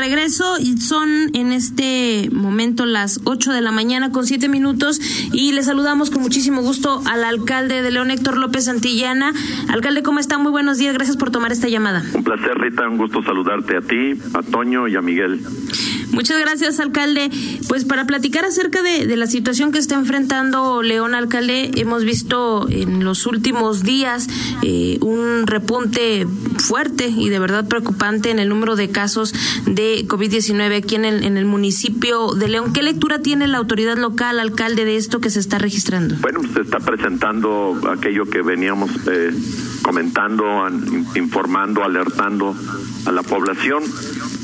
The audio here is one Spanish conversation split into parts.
Regreso y son en este momento las 8 de la mañana con 7 minutos y le saludamos con muchísimo gusto al alcalde de León, Héctor López Santillana. Alcalde, ¿cómo está? Muy buenos días, gracias por tomar esta llamada. Un placer, Rita, un gusto saludarte a ti, a Toño y a Miguel. Muchas gracias, alcalde. Pues para platicar acerca de, la situación que está enfrentando León, alcalde, hemos visto en los últimos días eh, un repunte fuerte y de verdad preocupante en el número de casos de COVID-19 aquí en el, en el municipio de León. ¿Qué lectura tiene la autoridad local, alcalde, de esto que se está registrando? Bueno, se está presentando aquello que veníamos eh, comentando, informando, alertando a la población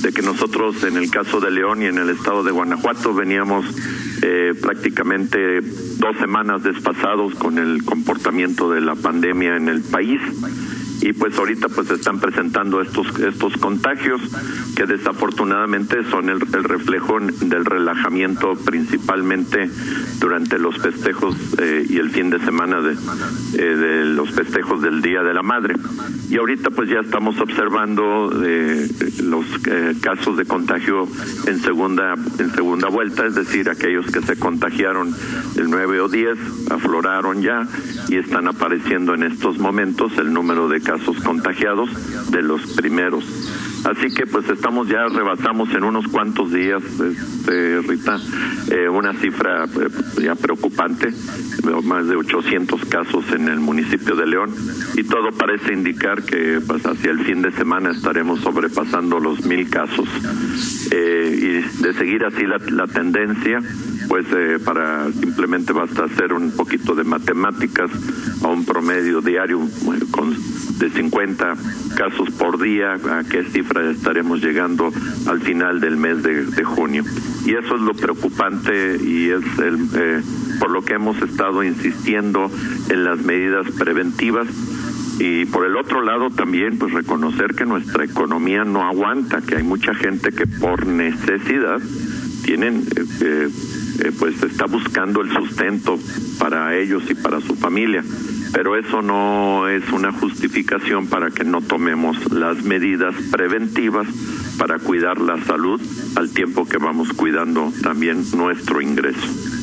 de que nosotros en el caso de León y en el estado de Guanajuato veníamos eh, prácticamente dos semanas despasados con el comportamiento de la pandemia en el país y pues ahorita pues están presentando estos estos contagios que desafortunadamente son el, reflejo del relajamiento principalmente durante los festejos eh, y el fin de semana de, eh, de, los festejos del Día de la Madre. Y ahorita pues ya estamos observando eh, los casos de contagio en segunda en segunda vuelta es decir aquellos que se contagiaron el 9 o 10 afloraron ya y están apareciendo en estos momentos el número de casos contagiados de los primeros. Así que pues estamos ya, rebasamos en unos cuantos días, este, Rita, eh, una cifra eh, ya preocupante, más de 800 casos en el municipio de León y todo parece indicar que pues hacia el fin de semana estaremos sobrepasando los mil casos. Eh, y de seguir así la, la tendencia, pues eh, para simplemente basta hacer un poquito de matemáticas a un promedio diario con de 50 casos por día, a qué cifra estaremos llegando al final del mes de, junio. Y eso es lo preocupante y es el, eh, por lo que hemos estado insistiendo en las medidas preventivas y por el otro lado también pues reconocer que nuestra economía no aguanta, que hay mucha gente que por necesidad tienen eh, eh, pues está buscando el sustento para ellos y para su familia pero eso no es una justificación para que no tomemos las medidas preventivas para cuidar la salud al tiempo que vamos cuidando también nuestro ingreso.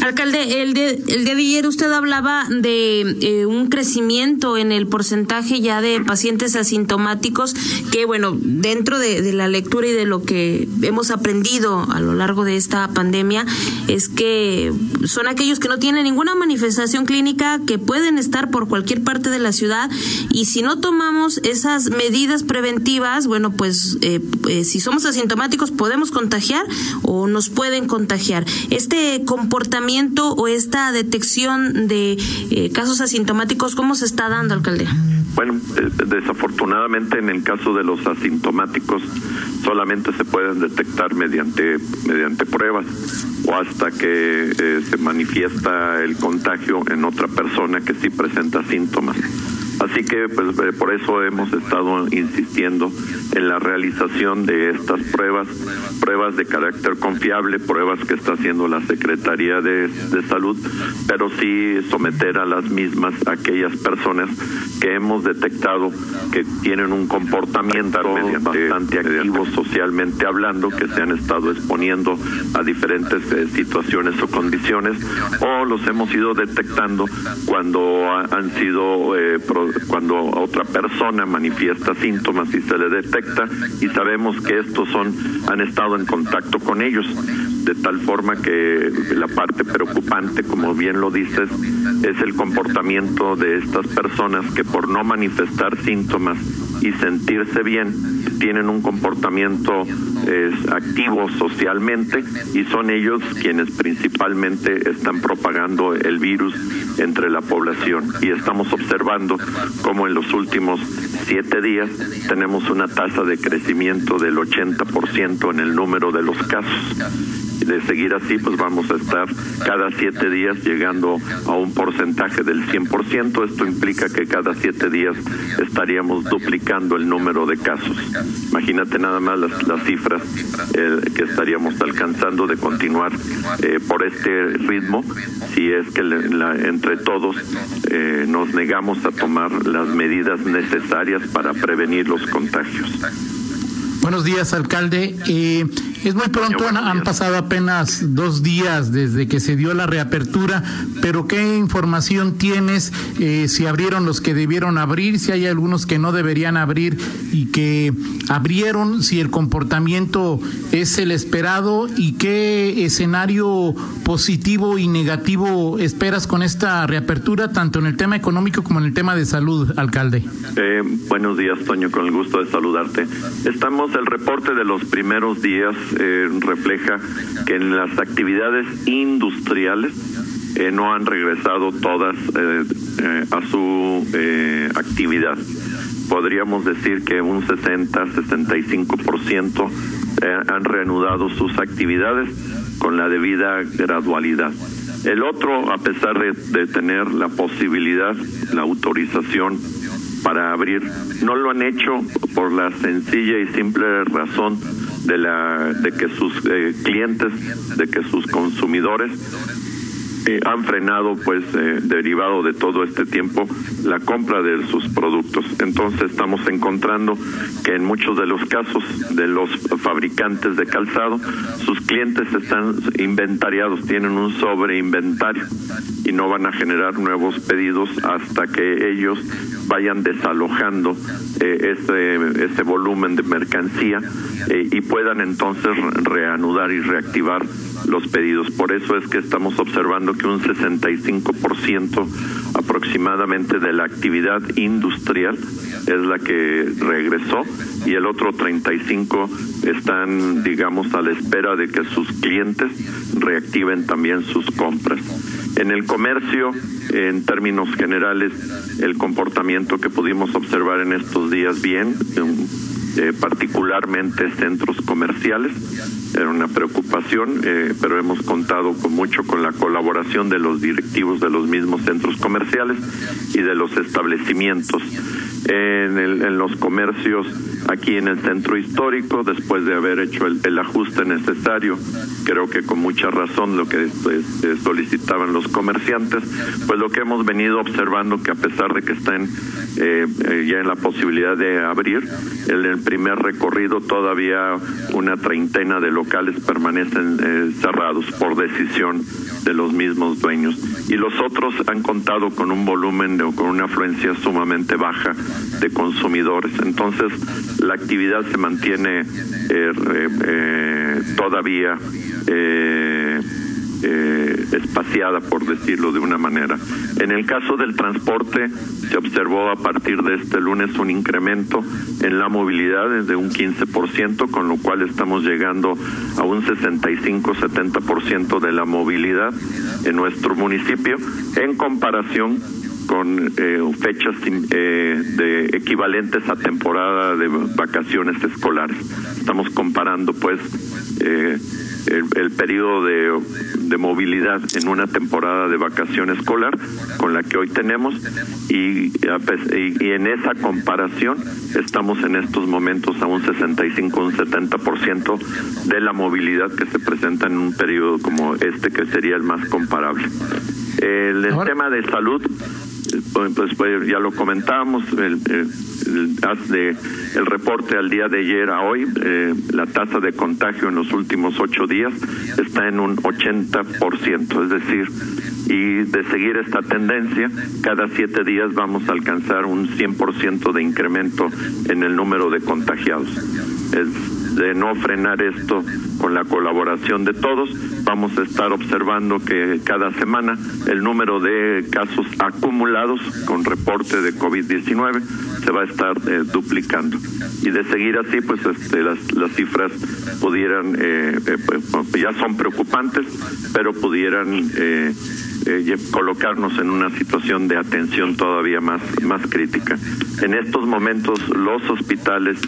Alcalde, el, de, el día de ayer usted hablaba de eh, un crecimiento en el porcentaje ya de pacientes asintomáticos que, bueno, dentro de, la lectura y de lo que hemos aprendido a lo largo de esta pandemia, es que son aquellos que no tienen ninguna manifestación clínica, que pueden estar por cualquier parte de la ciudad y si no tomamos esas medidas preventivas, bueno, pues eh, eh, si somos asintomáticos podemos contagiar o nos pueden contagiar. Este comportamiento o esta detección de eh, casos asintomáticos, cómo se está dando, alcalde? Bueno, eh, desafortunadamente en el caso de los asintomáticos solamente se pueden detectar mediante mediante pruebas o hasta que eh, se manifiesta el contagio en otra persona que sí presenta síntomas. Así que pues eh, por eso hemos estado insistiendo en la realización de estas pruebas, pruebas de carácter confiable, pruebas que está haciendo la Secretaría de, Salud, pero sí someter a las mismas aquellas personas que hemos detectado que tienen un comportamiento bastante activo socialmente hablando, que se han estado exponiendo a diferentes eh, situaciones o condiciones, o los hemos ido detectando cuando han sido eh, cuando otra persona manifiesta síntomas y se le detecta y sabemos que estos son han estado en contacto con ellos de tal forma que la parte preocupante como bien lo dices es el comportamiento de estas personas que por no manifestar síntomas y sentirse bien tienen un comportamiento activo socialmente y son ellos quienes principalmente están propagando el virus entre la población. Y estamos observando como en los últimos siete días tenemos una tasa de crecimiento del 80% en el número de los casos de seguir así, pues vamos a estar cada siete días llegando a un porcentaje del 100%. Esto implica que cada siete días estaríamos duplicando el número de casos. Imagínate nada más las, las cifras eh, que estaríamos alcanzando de continuar eh, por este ritmo si es que entre todos eh, nos negamos a tomar las medidas necesarias para prevenir los contagios. Buenos días, alcalde. Es muy pronto, han, pasado apenas dos días desde que se dio la reapertura, pero ¿qué información tienes? Eh, si abrieron los que debieron abrir, si hay algunos que no deberían abrir y que abrieron, si el comportamiento es el esperado y qué escenario positivo y negativo esperas con esta reapertura, tanto en el tema económico como en el tema de salud, alcalde. Eh, buenos días, Toño, con el gusto de saludarte. Estamos, el reporte de los primeros días eh, refleja que en las actividades industriales eh, no han regresado todas eh, a su actividad. Podríamos decir que un 60-65% han reanudado sus actividades con la debida gradualidad. El otro, a pesar de tener la posibilidad, la autorización para abrir, no lo han hecho por la sencilla y simple razón de, la, de que sus eh, clientes, de que sus consumidores eh, han frenado, pues, eh, derivado de todo este tiempo, la compra de sus productos. Entonces estamos encontrando que en muchos de los casos de los fabricantes de calzado, sus clientes están inventariados, tienen un sobreinventario y no van a generar nuevos pedidos hasta que ellos vayan desalojando eh, este, este volumen de mercancía eh, y puedan entonces reanudar y reactivar los pedidos. Por eso es que estamos observando que un 65% aproximadamente de la actividad industrial es la que regresó y el otro 35 están, digamos, a la espera de que sus clientes reactiven también sus compras. En el comercio, en términos generales, el comportamiento que pudimos observar en estos días bien, eh, particularmente centros comerciales, era una preocupación, eh, pero hemos contado con mucho con la colaboración de los directivos de los mismos centros comerciales y de los establecimientos. En, en los comercios aquí en el centro histórico después de haber hecho el, ajuste necesario creo que con mucha razón lo que pues, eh, solicitaban los comerciantes pues lo que hemos venido observando que a pesar de que están eh, eh, ya en la posibilidad de abrir el primer recorrido todavía una treintena de locales permanecen cerrados por decisión de los mismos dueños. Y los otros han contado con un volumen o con una afluencia sumamente baja de consumidores. Entonces la actividad se mantiene eh, eh, todavía eh, espaciada, por decirlo de una manera. En el caso del transporte, se observó a partir de este lunes un incremento en la movilidad desde un 15%, con lo cual estamos llegando a un 65-70% de la movilidad en nuestro municipio, en comparación con eh, fechas eh, de equivalentes a temporada de vacaciones escolares. Estamos comparando, pues, eh, el, periodo de, de, movilidad en una temporada de vacación escolar con la que hoy tenemos y, y, en esa comparación estamos en estos momentos a un 65, un 70% de la movilidad que se presenta en un periodo como este que sería el más comparable. El, el tema de salud pues, ya lo comentábamos, el, el, el, reporte al día de ayer a hoy, eh, la tasa de contagio en los últimos ocho días está en un 80%, es decir, y de seguir esta tendencia, cada siete días vamos a alcanzar un 100% de incremento en el número de contagiados. Es, de no frenar esto con la colaboración de todos, vamos a estar observando que cada semana el número de casos acumulados con reporte de COVID-19 se va a estar eh, duplicando. Y de seguir así, pues este, las, las cifras pudieran, eh, eh, pues, ya son preocupantes, pero pudieran eh, colocarnos en una situación de atención todavía más, más crítica. En estos momentos los hospitales,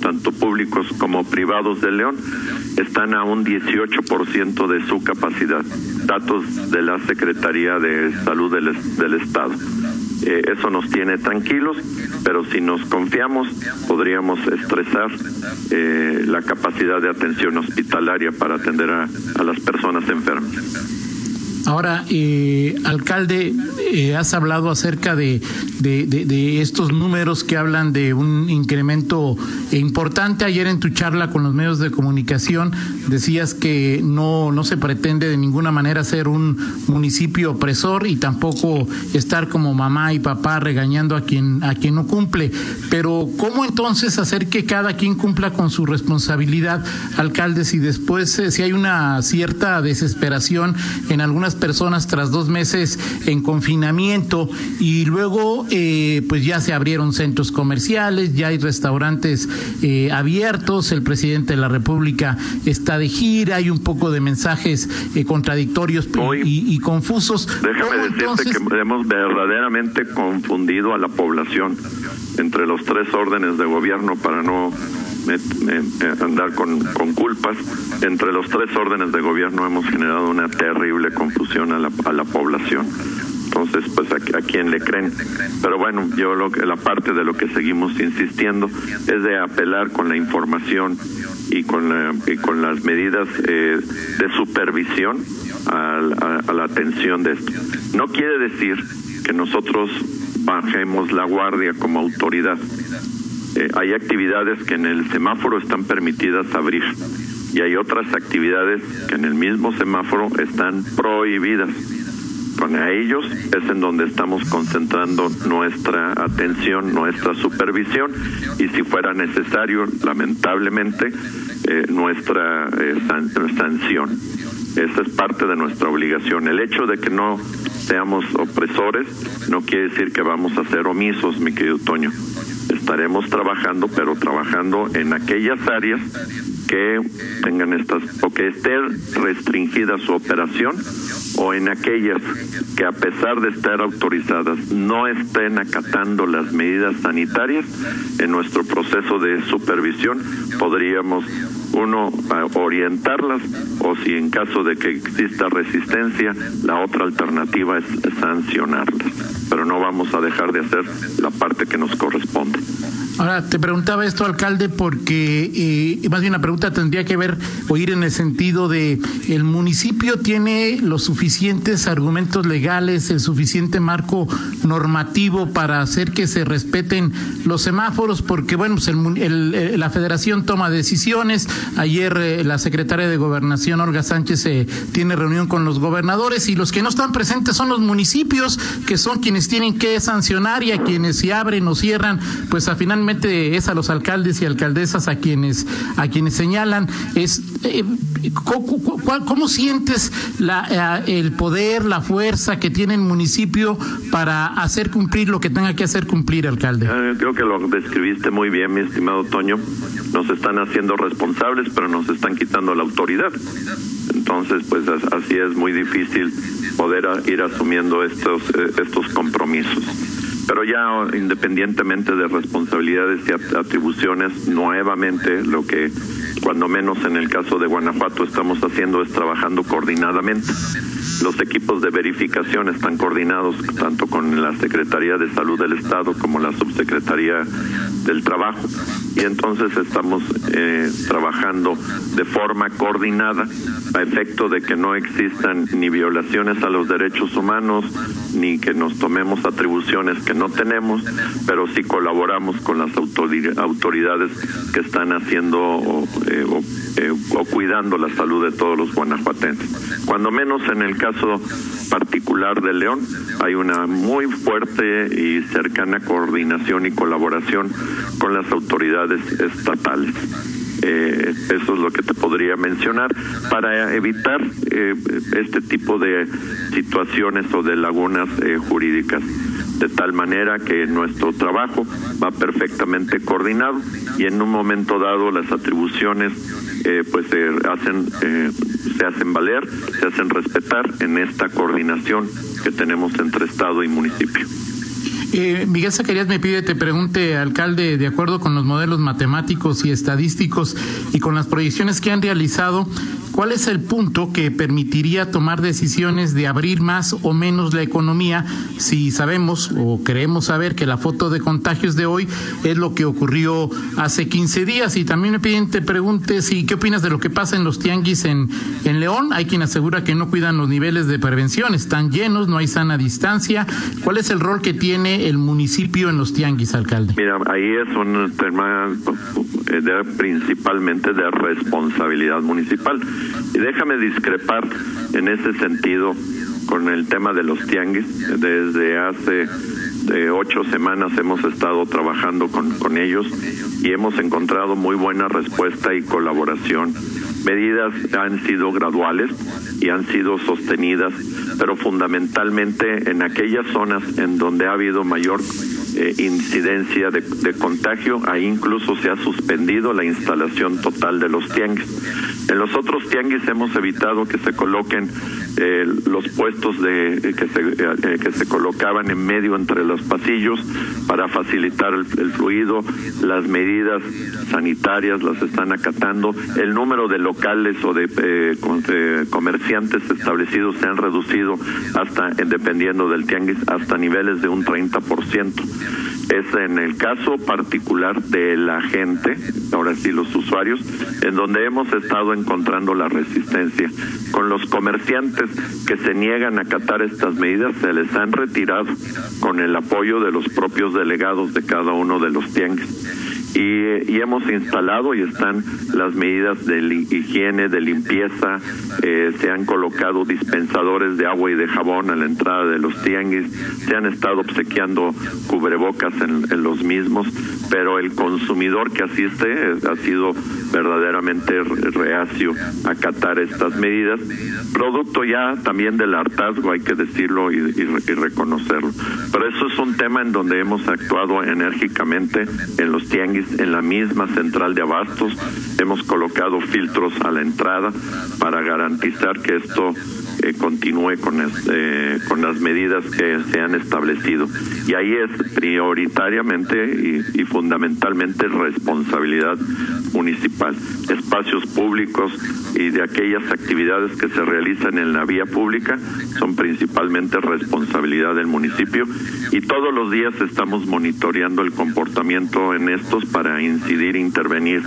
tanto públicos como privados de León, están a un 18% de su capacidad, datos de la Secretaría de Salud del, del Estado. Eh, eso nos tiene tranquilos, pero si nos confiamos podríamos estresar eh, la capacidad de atención hospitalaria para atender a las personas enfermas. Ahora, eh, alcalde, eh, has hablado acerca de, de, estos números que hablan de un incremento importante. Ayer en tu charla con los medios de comunicación decías que no, no se pretende de ninguna manera ser un municipio opresor y tampoco estar como mamá y papá regañando a quien, a quien no cumple. Pero ¿cómo entonces hacer que cada quien cumpla con su responsabilidad, alcalde, si después, eh, si hay una cierta desesperación en algunas personas tras dos meses en confinamiento y luego eh, pues ya se abrieron centros comerciales, ya hay restaurantes eh, abiertos, el presidente de la República está de gira, hay un poco de mensajes eh, contradictorios y, confusos. Déjame decirte que hemos verdaderamente confundido a la población entre los tres órdenes de gobierno para no andar con, con, culpas. Entre los tres órdenes de gobierno hemos generado una terrible confusión a la, a la población. Entonces, pues a, a quién le creen. Pero bueno, yo lo que la parte de lo que seguimos insistiendo es de apelar con la información y con, la, y con las medidas eh, de supervisión a, la atención de esto. No quiere decir que nosotros bajemos la guardia como autoridad eh, hay actividades que en el semáforo están permitidas abrir y hay otras actividades que en el mismo semáforo están prohibidas. Con ellos es en donde estamos concentrando nuestra atención, nuestra supervisión y si fuera necesario, lamentablemente, eh, nuestra eh, sanción. Esa es parte de nuestra obligación. El hecho de que no seamos opresores no quiere decir que vamos a ser omisos, mi querido Toño estaremos trabajando, pero trabajando en aquellas áreas que tengan estas o que esté restringida su operación o en aquellas que a pesar de estar autorizadas no estén acatando las medidas sanitarias en nuestro proceso de supervisión podríamos uno orientarlas o si en caso de que exista resistencia la otra alternativa es sancionarlas pero no vamos a dejar de hacer la parte que nos corresponde Ahora, te preguntaba esto, alcalde, porque eh, más bien la pregunta tendría que ver o ir en el sentido de el municipio tiene los suficientes argumentos legales, el suficiente marco normativo para hacer que se respeten los semáforos, porque bueno, pues el, la federación toma decisiones. Ayer eh, la secretaria de Gobernación, Olga Sánchez, eh, tiene reunión con los gobernadores y los que no están presentes son los municipios, que son quienes tienen que sancionar y a quienes se abren o cierran, pues a final es a los alcaldes y alcaldesas a quienes a quienes señalan es eh, ¿cómo, sientes la, eh, el poder, la fuerza que tiene el municipio para hacer cumplir lo que tenga que hacer cumplir, alcalde? Eh, creo que lo describiste muy bien, mi estimado Toño. Nos están haciendo responsables, pero nos están quitando la autoridad. Entonces, pues así es muy difícil poder ir asumiendo estos estos compromisos pero ya independientemente de responsabilidades y atribuciones, nuevamente lo que cuando menos en el caso de Guanajuato estamos haciendo es trabajando coordinadamente. Los equipos de verificación están coordinados tanto con la Secretaría de Salud del Estado como la Subsecretaría del Trabajo y entonces estamos eh, trabajando de forma coordinada a efecto de que no existan ni violaciones a los derechos humanos ni que nos tomemos atribuciones que no tenemos, pero sí colaboramos con las autoridades que están haciendo eh, eh, o, cuidando la salud de todos los guanajuatenses. Cuando menos en el caso particular de León hay una muy fuerte y cercana coordinación y colaboración con las autoridades estatales. Eh, eso es lo que te podría mencionar para evitar eh, este tipo de situaciones o de lagunas eh, jurídicas de tal manera que nuestro trabajo va perfectamente coordinado y en un momento dado las atribuciones pues se hacen se hacen valer, se hacen respetar en esta coordinación que tenemos entre Estado y municipio. Eh, Miguel Zacarías me pide, te pregunte, alcalde, de acuerdo con los modelos matemáticos y estadísticos y con las proyecciones que han realizado, ¿cuál es el punto que permitiría tomar decisiones de abrir más o menos la economía si sabemos o queremos saber que la foto de contagios de hoy es lo que ocurrió hace 15 días? Y también me piden, te pregunte si qué opinas de lo que pasa en los tianguis en, en León. Hay quien asegura que no cuidan los niveles de prevención, están llenos, no hay sana distancia. ¿Cuál es el rol que tiene el municipio en los tianguis, alcalde? Mira, ahí es un tema eh, de, principalmente de responsabilidad municipal. Y déjame discrepar en ese sentido con el tema de los tianguis. Desde hace de ocho semanas hemos estado trabajando con, con ellos y hemos encontrado muy buena respuesta y colaboración. Medidas han sido graduales y han sido sostenidas, pero fundamentalmente en aquellas zonas en donde ha habido mayor eh, incidencia de, contagio, ahí incluso se ha suspendido la instalación total de los tianguis. En los otros tianguis hemos evitado que se coloquen eh, los puestos de que se eh, que se colocaban en medio entre los pasillos para facilitar el, el, fluido las medidas sanitarias las están acatando el número de locales o de eh, comerciantes establecidos se han reducido hasta dependiendo del tianguis hasta niveles de un 30% es en el caso particular de la gente, ahora sí los usuarios, en donde hemos estado encontrando la resistencia. Con los comerciantes que se niegan a acatar estas medidas, se les han retirado con el apoyo de los propios delegados de cada uno de los tianguis y, y, hemos instalado y están las medidas de higiene, de limpieza, eh, se han colocado dispensadores de agua y de jabón a la entrada de los tianguis, se han estado obsequiando cubrebocas en, los mismos, pero el consumidor que asiste ha sido verdaderamente reacio a acatar estas medidas, producto ya también del hartazgo, hay que decirlo y, y reconocerlo. Pero eso es un tema en donde hemos actuado enérgicamente en los tianguis en la misma central de abastos. Hemos colocado filtros a la entrada para garantizar que esto eh, continúe con, este, con las medidas que se han establecido. Y ahí es prioritariamente y, y fundamentalmente responsabilidad municipal. Espacios públicos y de aquellas actividades que se realizan en la vía pública son principalmente responsabilidad del municipio y todos los días estamos monitoreando el comportamiento en estos para incidir, intervenir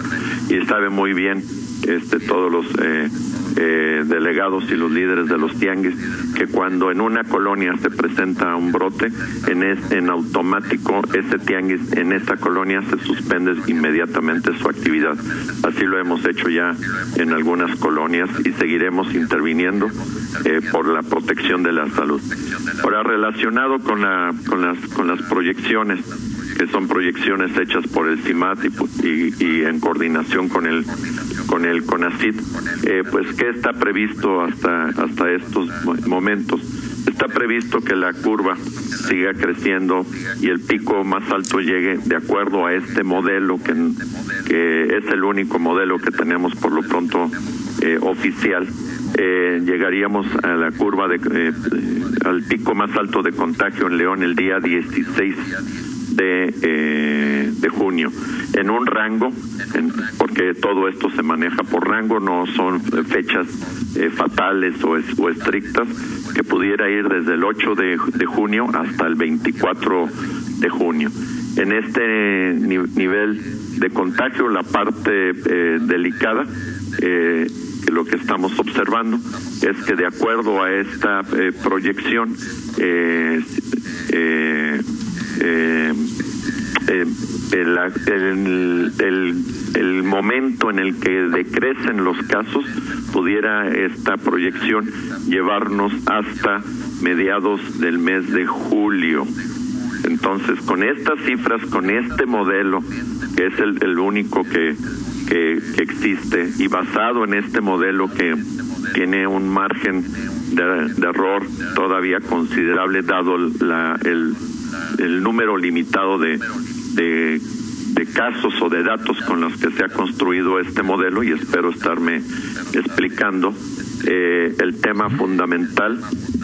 y sabe muy bien este todos los eh, eh, delegados y los líderes de los tianguis que cuando en una colonia se presenta un brote en es, en automático ese tianguis en esta colonia se suspende inmediatamente su actividad. Así lo hemos hecho ya en algunas colonias y seguiremos interviniendo eh, por la protección de la salud. Ahora relacionado con la con las con las proyecciones que son proyecciones hechas por el CIMAT y, y en coordinación con el con el CONACIT, eh, pues qué está previsto hasta hasta estos momentos. Está previsto que la curva siga creciendo y el pico más alto llegue de acuerdo a este modelo que, que es el único modelo que tenemos por lo pronto eh, oficial. Eh, llegaríamos a la curva de eh, al pico más alto de contagio en León el día 16 de, eh, de junio. En un rango en, porque todo esto se maneja por rango no son fechas eh, fatales o, es, o, estrictas que pudiera ir desde el 8 de, de, junio hasta el 24 de junio. En este ni nivel de contagio la parte eh, delicada eh, lo que estamos observando es que de acuerdo a esta eh, proyección eh, eh, eh, el, el, el, el, momento en el que decrecen los casos pudiera esta proyección llevarnos hasta mediados del mes de julio. Entonces, con estas cifras, con este modelo, que es el, el único que, que, existe, y basado en este modelo que tiene un margen de, de error todavía considerable, dado la, el, el número limitado de, de, casos o de datos con los que se ha construido este modelo y espero estarme explicando. Eh, el tema fundamental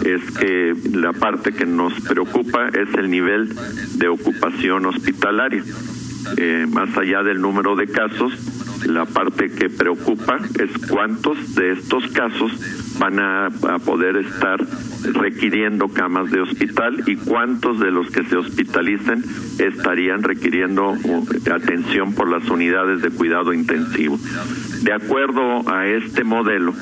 es que la parte que nos preocupa es el nivel de ocupación hospitalaria. Eh, más allá del número de casos, la parte que preocupa es cuántos de estos casos van a, poder estar requiriendo camas de hospital y cuántos de los que se hospitalicen estarían requiriendo uh, atención por las unidades de cuidado intensivo. De acuerdo a este modelo,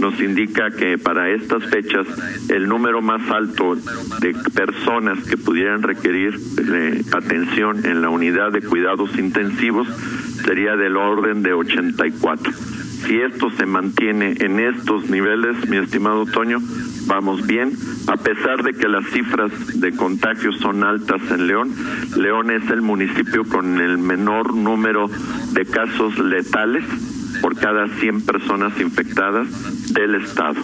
nos indica que para estas fechas el número más alto de personas que pudieran requerir eh, atención en la unidad de cuidados intensivos sería del orden de 84. Si esto se mantiene en estos niveles, mi estimado Toño, vamos bien, a pesar de que las cifras de contagios son altas en León. León es el municipio con el menor número de casos letales por cada 100 personas infectadas del estado.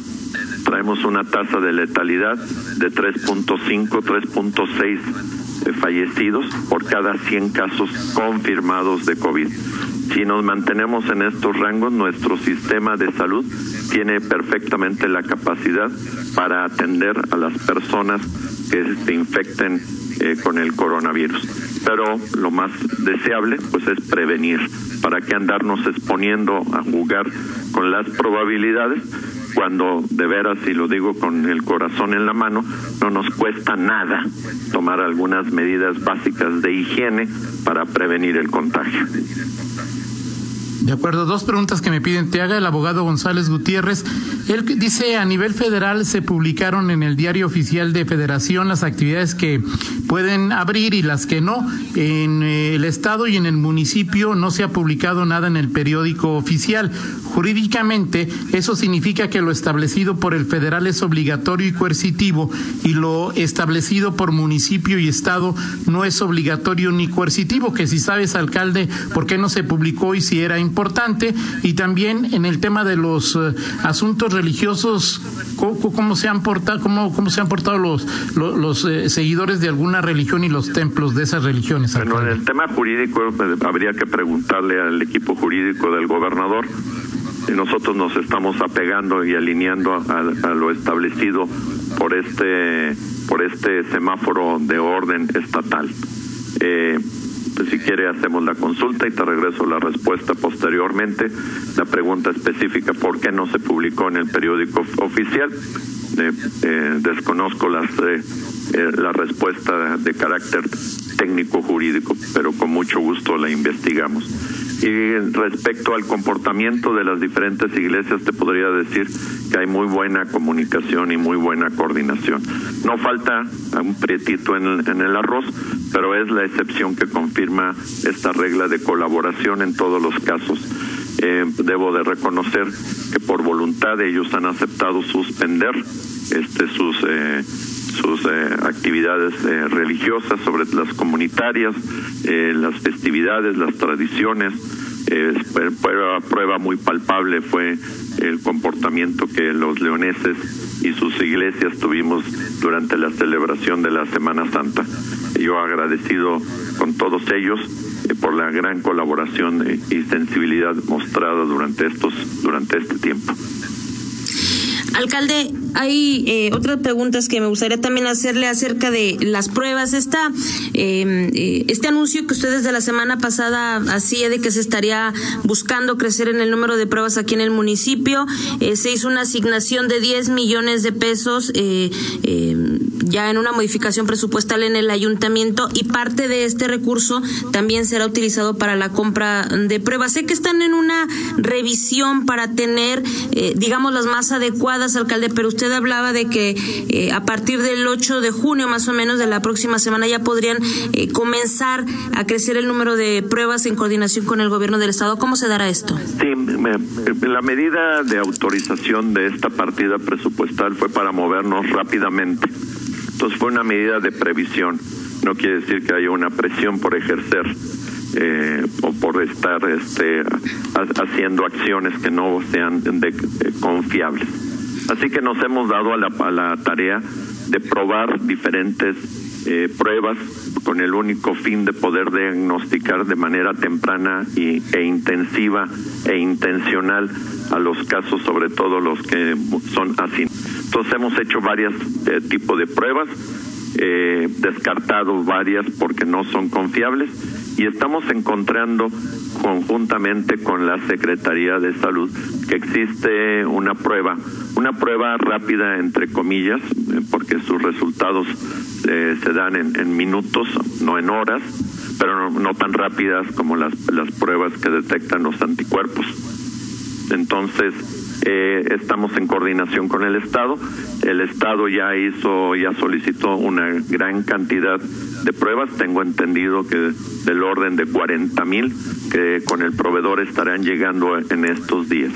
Traemos una tasa de letalidad de 3.5, 3.6 eh, fallecidos por cada 100 casos confirmados de COVID. Si nos mantenemos en estos rangos, nuestro sistema de salud tiene perfectamente la capacidad para atender a las personas que se infecten eh, con el coronavirus. Pero lo más deseable pues es prevenir. ¿Para qué andarnos exponiendo a jugar con las probabilidades? Cuando de veras, y lo digo con el corazón en la mano, no nos cuesta nada tomar algunas medidas básicas de higiene para prevenir el contagio. De acuerdo, dos preguntas que me piden. Te haga el abogado González Gutiérrez. Él dice, a nivel federal se publicaron en el diario oficial de federación las actividades que pueden abrir y las que no. En eh, el estado y en el municipio no se ha publicado nada en el periódico oficial. Jurídicamente, eso significa que lo establecido por el federal es obligatorio y coercitivo y lo establecido por municipio y estado no es obligatorio ni coercitivo. Que si sabes, alcalde, por qué no se publicó y si era importante y también en el tema de los eh, asuntos religiosos cómo, se han portado cómo, cómo se han portado los los, eh, seguidores de alguna religión y los templos de esas religiones bueno en el tema jurídico eh, habría que preguntarle al equipo jurídico del gobernador. Nosotros nos estamos apegando y alineando a, a lo establecido por este por este semáforo de orden estatal. Eh, si quiere hacemos la consulta y te regreso la respuesta posteriormente. La pregunta específica, ¿por qué no se publicó en el periódico oficial? Eh, eh, desconozco las, eh, la respuesta de carácter técnico jurídico, pero con mucho gusto la investigamos. Y respecto al comportamiento de las diferentes iglesias, te podría decir que hay muy buena comunicación y muy buena coordinación. No falta un prietito en el, arroz, pero es la excepción que confirma esta regla de colaboración en todos los casos. Eh, debo de reconocer que por voluntad ellos han aceptado suspender este sus eh, sus eh, actividades eh, religiosas, sobre las comunitarias, eh, las festividades, las tradiciones. Prueba, prueba muy palpable fue el comportamiento que los leoneses y sus iglesias tuvimos durante la celebración de la Semana Santa. Yo agradecido con todos ellos por la gran colaboración y sensibilidad mostrada durante estos durante este tiempo. Alcalde, hay eh, otras preguntas que me gustaría también hacerle acerca de las pruebas. Esta, em, eh, este anuncio que usted desde la semana pasada hacía de que se estaría buscando crecer en el número de pruebas aquí en el municipio, eh, se hizo una asignación de 10 millones de pesos em, ya en una modificación presupuestal en el ayuntamiento y parte de este recurso también será utilizado para la compra de pruebas. Sé que están en una revisión para tener, digamos, las más adecuadas alcalde, pero usted hablaba de que eh, a partir del 8 de junio, más o menos de la próxima semana, ya podrían eh, comenzar a crecer el número de pruebas en coordinación con el gobierno del Estado. ¿Cómo se dará esto? Sí, la medida de autorización de esta partida presupuestal fue para movernos rápidamente. Entonces fue una medida de previsión. No quiere decir que haya una presión por ejercer eh, o por estar este, haciendo acciones que no sean confiables. Así que nos hemos dado a la, tarea de probar diferentes eh, pruebas con el único fin de poder diagnosticar de manera temprana y, e intensiva e intencional a los casos, sobre todo los que son así. Entonces hemos hecho varios eh, tipos de pruebas, eh, descartado varias porque no son confiables y estamos encontrando conjuntamente con la Secretaría de Salud que existe una prueba, una prueba rápida entre comillas, eh, porque sus resultados eh, se dan en, minutos, no en horas, pero no, tan rápidas como las, las pruebas que detectan los anticuerpos. Entonces, eh, estamos en coordinación con el Estado. El Estado ya hizo, ya solicitó una gran cantidad de pruebas. Tengo entendido que del orden de 40 mil que con el proveedor estarán llegando en estos días.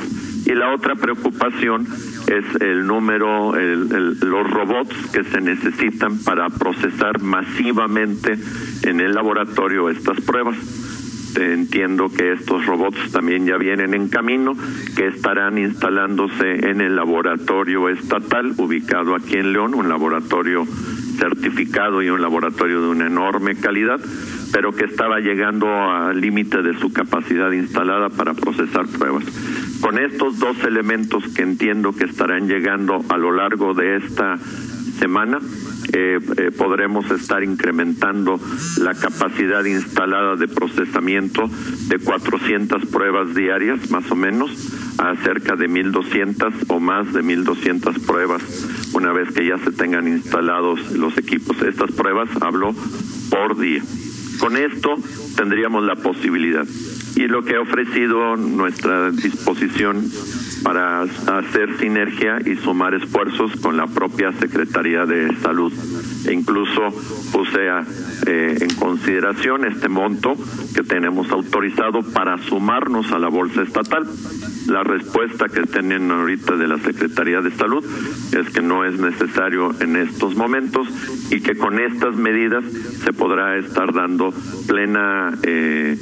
Y la otra preocupación es el número, los robots que se necesitan para procesar masivamente en el laboratorio estas pruebas entiendo que estos robots también ya vienen en camino, que estarán instalándose en el laboratorio estatal ubicado aquí en León, un laboratorio certificado y un laboratorio de una enorme calidad, pero que estaba llegando al límite de su capacidad instalada para procesar pruebas. Con estos dos elementos que entiendo que estarán llegando a lo largo de esta semana, eh, eh, podremos estar incrementando la capacidad instalada de procesamiento de 400 pruebas diarias, más o menos, a cerca de 1.200 o más de 1.200 pruebas una vez que ya se tengan instalados los equipos. Estas pruebas hablo por día. Con esto tendríamos la posibilidad. Y lo que ha ofrecido nuestra disposición para hacer sinergia y sumar esfuerzos con la propia Secretaría de Salud. E incluso puse eh, en consideración este monto que tenemos autorizado para sumarnos a la bolsa estatal. La respuesta que tienen ahorita de la Secretaría de Salud es que no es necesario en estos momentos y que con estas medidas se podrá estar dando plena eh,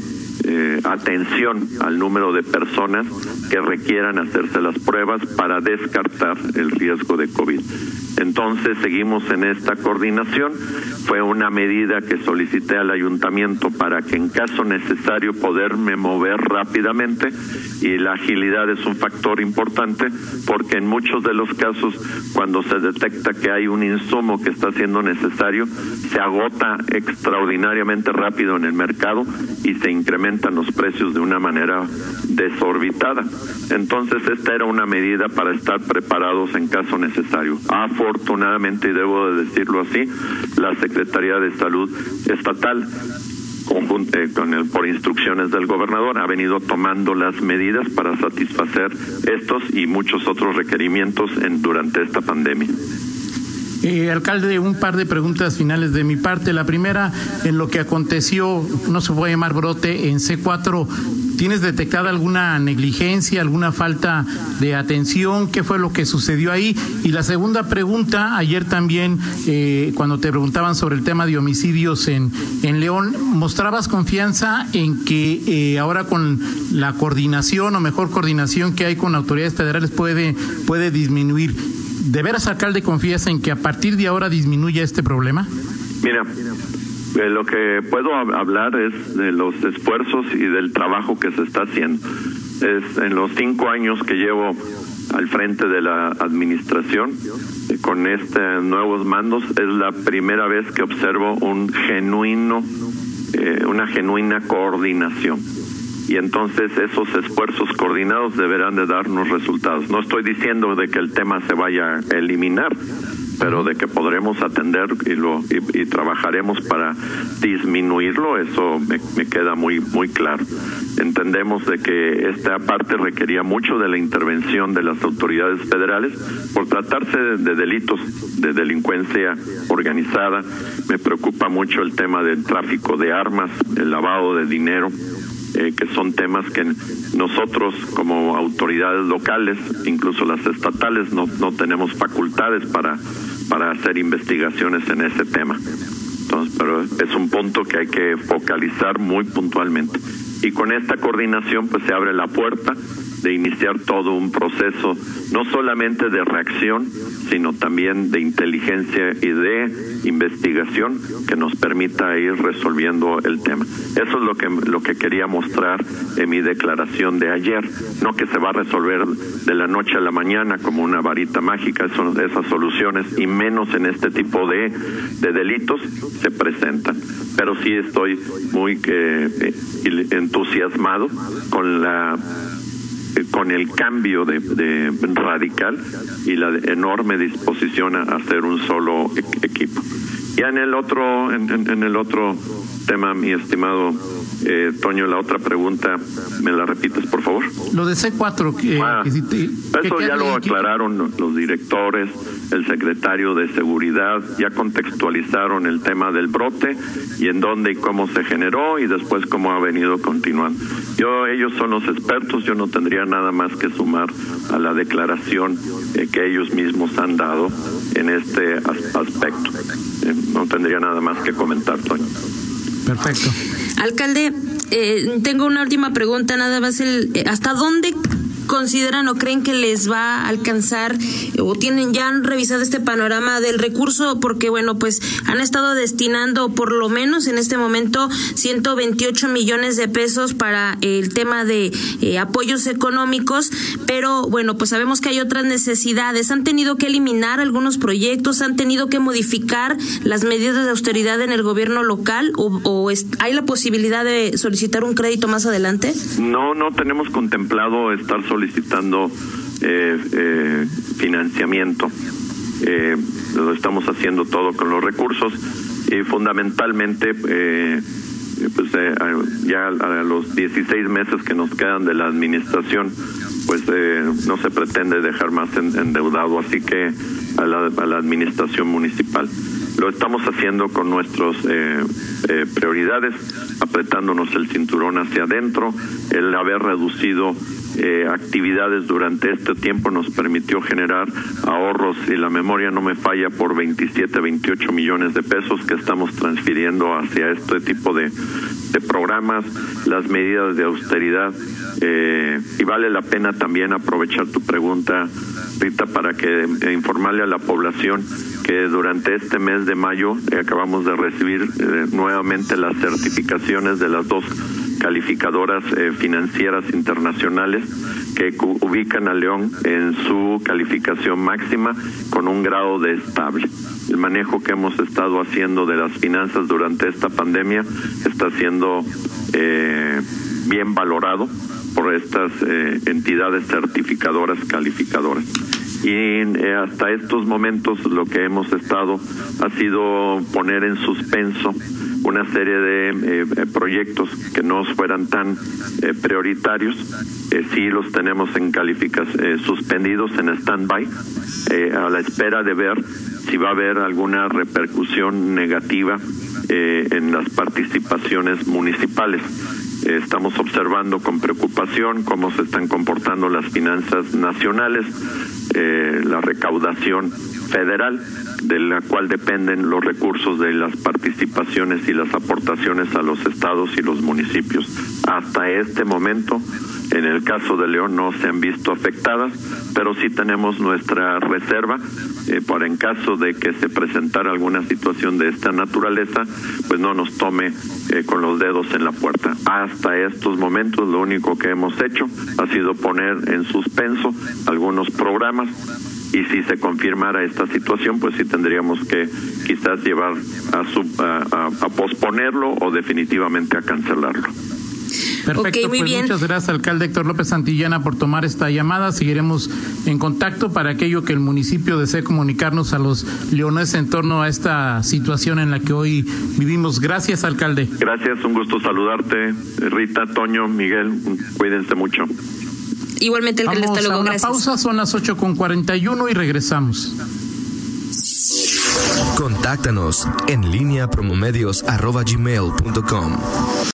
eh, atención al número de personas que requieran hacerse las pruebas para descartar el riesgo de COVID. Entonces seguimos en esta coordinación. Fue una medida que solicité al ayuntamiento para que en caso necesario poderme mover rápidamente y la agilidad es un factor importante porque en muchos de los casos cuando se detecta que hay un insumo que está siendo necesario se agota extraordinariamente rápido en el mercado y se incrementan los precios de una manera desorbitada. Entonces esta era una medida para estar preparados en caso necesario. Afortunadamente, y debo de decirlo así, la Secretaría de Salud Estatal conjunte con el, por instrucciones del gobernador, ha venido tomando las medidas para satisfacer estos y muchos otros requerimientos en, durante esta pandemia. Eh, alcalde, un par de preguntas finales de mi parte. La primera, en lo que aconteció, no se puede llamar brote, en C4, ¿tienes detectada alguna negligencia, alguna falta de atención? ¿Qué fue lo que sucedió ahí? Y la segunda pregunta, ayer también, eh, cuando te preguntaban sobre el tema de homicidios en, en León, mostrabas confianza en que eh, ahora con la coordinación o mejor coordinación que hay con autoridades federales puede, puede disminuir. ¿De veras, alcalde, confías en que a partir de ahora disminuya este problema? Mira, eh, lo que puedo hablar es de los esfuerzos y del trabajo que se está haciendo. Es en los cinco años que llevo al frente de la administración eh, con estos nuevos mandos es la primera vez que observo un genuino, eh, una genuina coordinación y entonces esos esfuerzos coordinados deberán de darnos resultados. No estoy diciendo de que el tema se vaya a eliminar, pero de que podremos atender y lo y, trabajaremos para disminuirlo, eso me, queda muy muy claro. Entendemos de que esta parte requería mucho de la intervención de las autoridades federales por tratarse de delitos de delincuencia organizada. Me preocupa mucho el tema del tráfico de armas, el lavado de dinero eh, que son temas que nosotros como autoridades locales, incluso las estatales, no, no tenemos facultades para, para hacer investigaciones en ese tema. Entonces, pero es un punto que hay que focalizar muy puntualmente. Y con esta coordinación pues se abre la puerta de iniciar todo un proceso, no solamente de reacción, sino también de inteligencia y de investigación que nos permita ir resolviendo el tema. Eso es lo que, lo que quería mostrar en mi declaración de ayer, no que se va a resolver de la noche a la mañana como una varita mágica, son esas soluciones, y menos en este tipo de, de delitos se presentan. Pero sí estoy muy eh, entusiasmado con la con el cambio de, radical y la enorme disposición a hacer un solo e-, equipo. Ya en el otro, en, el otro tema, mi estimado eh, Toño, la otra pregunta, ¿me la repites, por favor? Lo de C4, que, ah, eso ya lo aclararon los directores, el secretario de Seguridad, ya contextualizaron el tema del brote y en dónde y cómo se generó y después cómo ha venido continuando. Yo, ellos son los expertos, yo no tendría nada más que sumar a la declaración eh, que ellos mismos han dado en este aspecto. Eh, no tendría nada más que comentar, Toño. Perfecto. Alcalde, eh, tengo una última pregunta, nada más el, ¿hasta dónde consideran o creen que les va a alcanzar o tienen ya han revisado este panorama del recurso porque bueno pues han estado destinando por lo menos en este momento 128 millones de pesos para el tema de eh, apoyos económicos pero bueno pues sabemos que hay otras necesidades. Han tenido que eliminar algunos proyectos han tenido que modificar las medidas de austeridad en el gobierno local o, o hay la posibilidad de solicitar un crédito más adelante no no tenemos contemplado estar solicitando eh, eh, financiamiento. Eh, lo estamos haciendo todo con los recursos y fundamentalmente eh, pues ya a los 16 meses que nos quedan de la administración pues no se pretende dejar más endeudado así que a la, a la administración municipal lo estamos haciendo con nuestras eh, eh, prioridades, apretándonos el cinturón hacia adentro. El haber reducido eh, actividades durante este tiempo nos permitió generar ahorros, y la memoria no me falla, por 27, 28 millones de pesos que estamos transfiriendo hacia este tipo de, de programas, las medidas de austeridad. y vale la pena también aprovechar tu pregunta, Rita, para que informarle a la población que durante este mes de mayo eh, acabamos de recibir eh, nuevamente las certificaciones de las dos calificadoras eh, financieras internacionales que ubican a León en su calificación máxima con un grado de estable. El manejo que hemos estado haciendo de las finanzas durante esta pandemia está siendo bien valorado por estas entidades certificadoras calificadoras y eh, hasta estos momentos lo que hemos estado ha sido poner en suspenso una serie de eh, eh, proyectos que no fueran tan prioritarios. sí los tenemos en calificación, suspendidos en stand-by, a la espera de ver si va a haber alguna repercusión negativa en las participaciones municipales estamos observando con preocupación cómo se están comportando las finanzas nacionales, eh, la recaudación federal, de la cual dependen los recursos de las participaciones y las aportaciones a los estados y los municipios. Hasta este momento, en el caso de León no se han visto afectadas, pero sí tenemos nuestra reserva eh, para en caso de que se presentara alguna situación de esta naturaleza, pues no nos tome eh, con los dedos en la puerta. Hasta estos momentos lo único que hemos hecho ha sido poner en suspenso algunos programas y si se confirmara esta situación, pues sí tendríamos que quizás llevar a, a posponerlo o definitivamente a cancelarlo. Perfecto, pues muchas gracias, alcalde Héctor López Santillana, por tomar esta llamada. Seguiremos en contacto para aquello que el municipio desee comunicarnos a los leoneses en torno a esta situación en la que hoy vivimos. Gracias, alcalde. Gracias, un gusto saludarte, Rita, Toño, Miguel, cuídense mucho. Igualmente, alcalde, Vamos luego, a una pausa, son las 8.41 y regresamos. Contáctanos en línea promomedios.com.